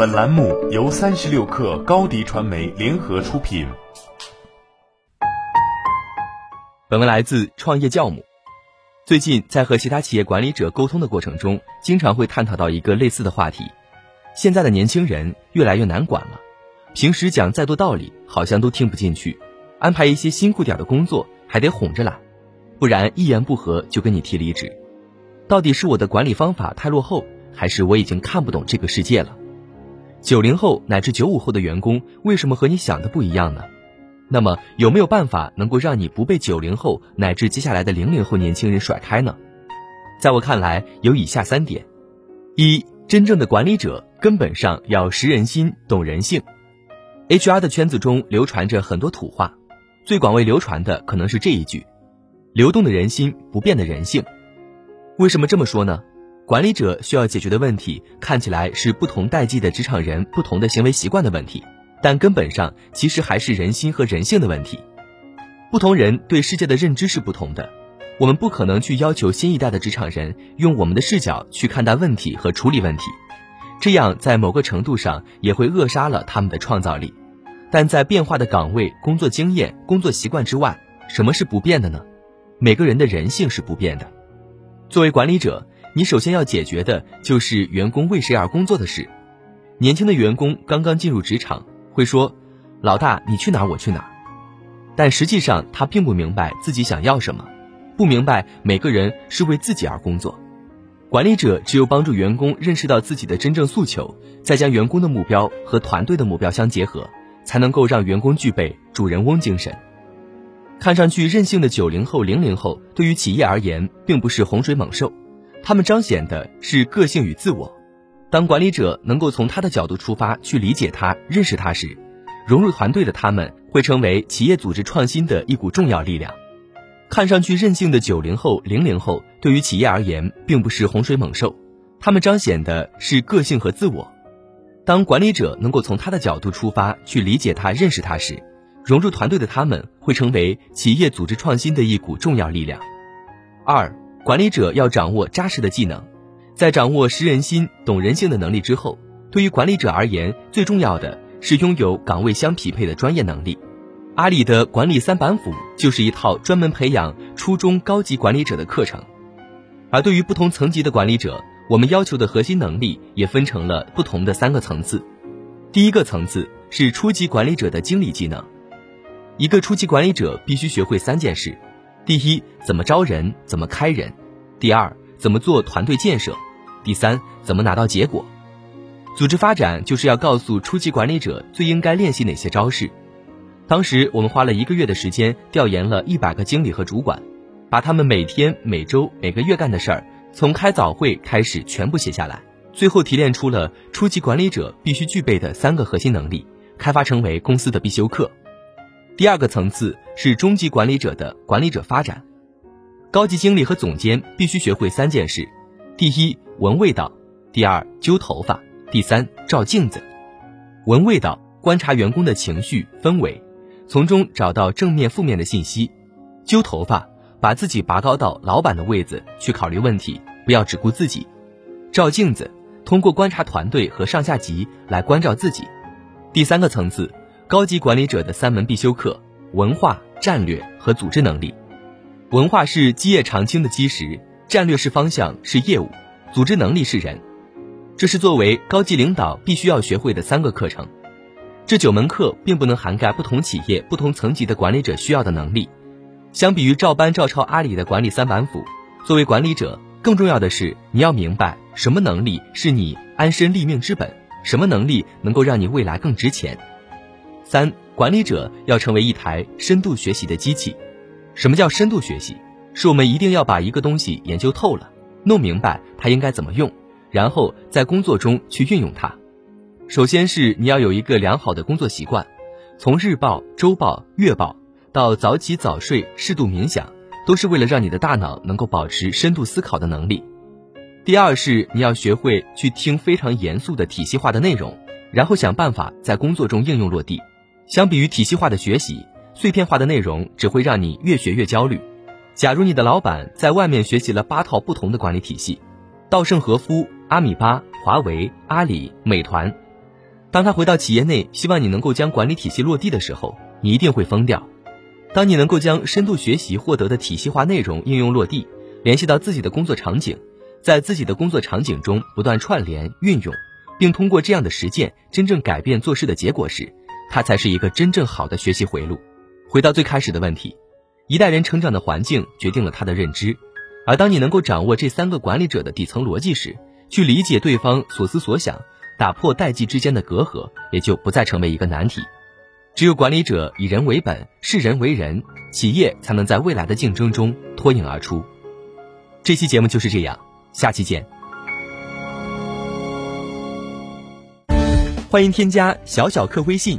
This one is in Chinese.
本栏目由三十六氪高低传媒联合出品。本文来自创业教母。最近在和其他企业管理者沟通的过程中，经常会探讨到一个类似的话题：现在的年轻人越来越难管了，平时讲再多道理，好像都听不进去；安排一些辛苦点的工作，还得哄着来，不然一言不合就跟你提离职。到底是我的管理方法太落后？还是我已经看不懂这个世界了。九零后乃至九五后的员工为什么和你想的不一样呢？那么有没有办法能够让你不被九零后乃至接下来的零零后年轻人甩开呢？在我看来，有以下三点：一、真正的管理者根本上要识人心、懂人性。HR 的圈子中流传着很多土话，最广为流传的可能是这一句：“流动的人心，不变的人性。”为什么这么说呢？管理者需要解决的问题，看起来是不同代际的职场人不同的行为习惯的问题，但根本上其实还是人心和人性的问题。不同人对世界的认知是不同的，我们不可能去要求新一代的职场人用我们的视角去看待问题和处理问题，这样在某个程度上也会扼杀了他们的创造力。但在变化的岗位、工作经验、工作习惯之外，什么是不变的呢？每个人的人性是不变的。作为管理者。你首先要解决的就是员工为谁而工作的事。年轻的员工刚刚进入职场，会说：“老大，你去哪我去哪。”但实际上他并不明白自己想要什么，不明白每个人是为自己而工作。管理者只有帮助员工认识到自己的真正诉求，再将员工的目标和团队的目标相结合，才能够让员工具备主人翁精神。看上去任性的九零后、零零后，对于企业而言，并不是洪水猛兽。他们彰显的是个性与自我。当管理者能够从他的角度出发去理解他、认识他时，融入团队的他们会成为企业组织创新的一股重要力量。看上去任性的九零后、零零后，对于企业而言并不是洪水猛兽，他们彰显的是个性和自我。当管理者能够从他的角度出发去理解他、认识他时，融入团队的他们会成为企业组织创新的一股重要力量。二。管理者要掌握扎实的技能，在掌握识人心、懂人性的能力之后，对于管理者而言，最重要的是拥有岗位相匹配的专业能力。阿里的管理三板斧就是一套专门培养初中高级管理者的课程。而对于不同层级的管理者，我们要求的核心能力也分成了不同的三个层次。第一个层次是初级管理者的经理技能，一个初级管理者必须学会三件事。第一，怎么招人，怎么开人；第二，怎么做团队建设；第三，怎么拿到结果。组织发展就是要告诉初级管理者最应该练习哪些招式。当时我们花了一个月的时间调研了一百个经理和主管，把他们每天、每周、每个月干的事儿，从开早会开始全部写下来，最后提炼出了初级管理者必须具备的三个核心能力，开发成为公司的必修课。第二个层次是中级管理者的管理者发展，高级经理和总监必须学会三件事：第一，闻味道；第二，揪头发；第三，照镜子。闻味道，观察员工的情绪氛围，从中找到正面、负面的信息；揪头发，把自己拔高到老板的位子去考虑问题，不要只顾自己；照镜子，通过观察团队和上下级来关照自己。第三个层次。高级管理者的三门必修课：文化、战略和组织能力。文化是基业长青的基石，战略是方向，是业务，组织能力是人。这是作为高级领导必须要学会的三个课程。这九门课并不能涵盖不同企业、不同层级的管理者需要的能力。相比于照搬照抄阿里的管理三板斧，作为管理者，更重要的是你要明白什么能力是你安身立命之本，什么能力能够让你未来更值钱。三，管理者要成为一台深度学习的机器。什么叫深度学习？是我们一定要把一个东西研究透了，弄明白它应该怎么用，然后在工作中去运用它。首先是你要有一个良好的工作习惯，从日报、周报、月报到早起早睡、适度冥想，都是为了让你的大脑能够保持深度思考的能力。第二是你要学会去听非常严肃的体系化的内容，然后想办法在工作中应用落地。相比于体系化的学习，碎片化的内容只会让你越学越焦虑。假如你的老板在外面学习了八套不同的管理体系，稻盛和夫、阿米巴、华为、阿里、美团，当他回到企业内，希望你能够将管理体系落地的时候，你一定会疯掉。当你能够将深度学习获得的体系化内容应用落地，联系到自己的工作场景，在自己的工作场景中不断串联运用，并通过这样的实践真正改变做事的结果时，它才是一个真正好的学习回路。回到最开始的问题，一代人成长的环境决定了他的认知，而当你能够掌握这三个管理者的底层逻辑时，去理解对方所思所想，打破代际之间的隔阂，也就不再成为一个难题。只有管理者以人为本，视人为人，企业才能在未来的竞争中脱颖而出。这期节目就是这样，下期见。欢迎添加小小客微信